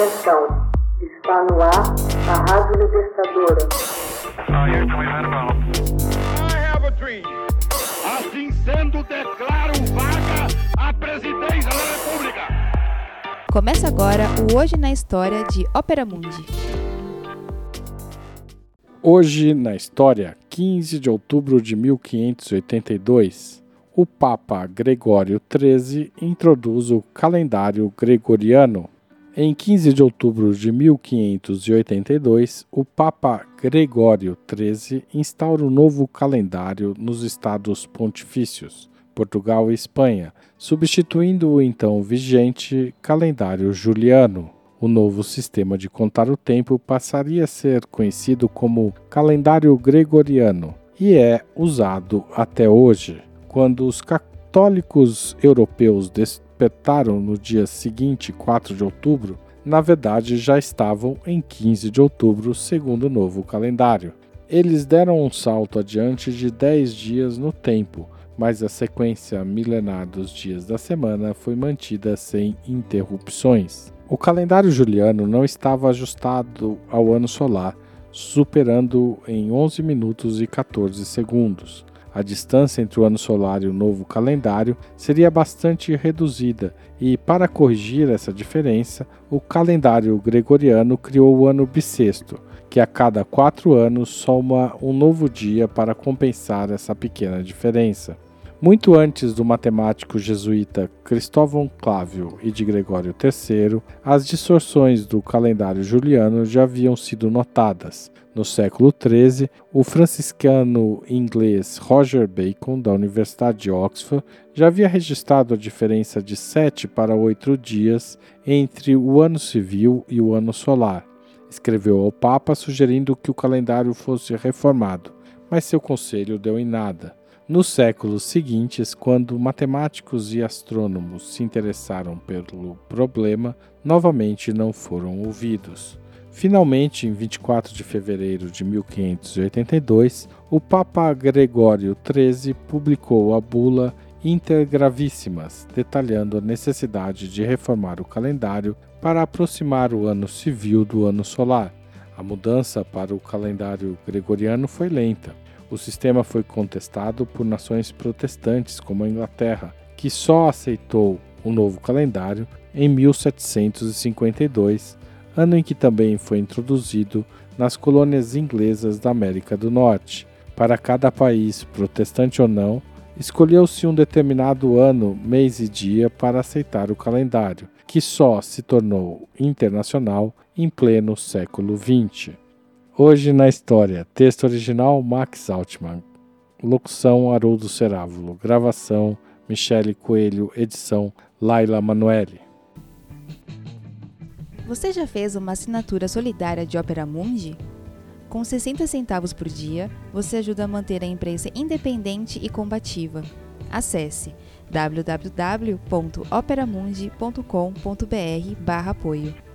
Atenção, está no ar a Rádio Libertadora. Assim sendo, declaro vaga a presidência da República. Começa agora o Hoje na História de Ópera Mundi. Hoje na História, 15 de outubro de 1582, o Papa Gregório XIII introduz o calendário gregoriano. Em 15 de outubro de 1582, o Papa Gregório XIII instaura um novo calendário nos Estados Pontifícios, Portugal e Espanha, substituindo o então vigente calendário juliano. O novo sistema de contar o tempo passaria a ser conhecido como calendário gregoriano e é usado até hoje. Quando os católicos europeus despertaram no dia seguinte, 4 de outubro, na verdade já estavam em 15 de outubro, segundo o novo calendário. Eles deram um salto adiante de 10 dias no tempo, mas a sequência milenar dos dias da semana foi mantida sem interrupções. O calendário juliano não estava ajustado ao ano solar, superando em 11 minutos e 14 segundos. A distância entre o ano solar e o novo calendário seria bastante reduzida, e para corrigir essa diferença, o calendário gregoriano criou o ano bissexto, que a cada quatro anos soma um novo dia para compensar essa pequena diferença. Muito antes do matemático jesuíta Cristóvão Clávio e de Gregório III, as distorções do calendário juliano já haviam sido notadas. No século XIII, o franciscano inglês Roger Bacon, da Universidade de Oxford, já havia registrado a diferença de sete para oito dias entre o ano civil e o ano solar. Escreveu ao Papa sugerindo que o calendário fosse reformado, mas seu conselho deu em nada. Nos séculos seguintes, quando matemáticos e astrônomos se interessaram pelo problema, novamente não foram ouvidos. Finalmente, em 24 de fevereiro de 1582, o Papa Gregório XIII publicou a bula Intergravíssimas, detalhando a necessidade de reformar o calendário para aproximar o ano civil do ano solar. A mudança para o calendário gregoriano foi lenta. O sistema foi contestado por nações protestantes, como a Inglaterra, que só aceitou o novo calendário em 1752, ano em que também foi introduzido nas colônias inglesas da América do Norte. Para cada país, protestante ou não, escolheu-se um determinado ano, mês e dia para aceitar o calendário, que só se tornou internacional em pleno século XX. Hoje na História. Texto original Max Altman. Locução Haroldo Cerávulo. Gravação Michele Coelho. Edição Laila Manoeli. Você já fez uma assinatura solidária de Ópera Mundi? Com 60 centavos por dia, você ajuda a manter a imprensa independente e combativa. Acesse www.operamundi.com.br/apoio.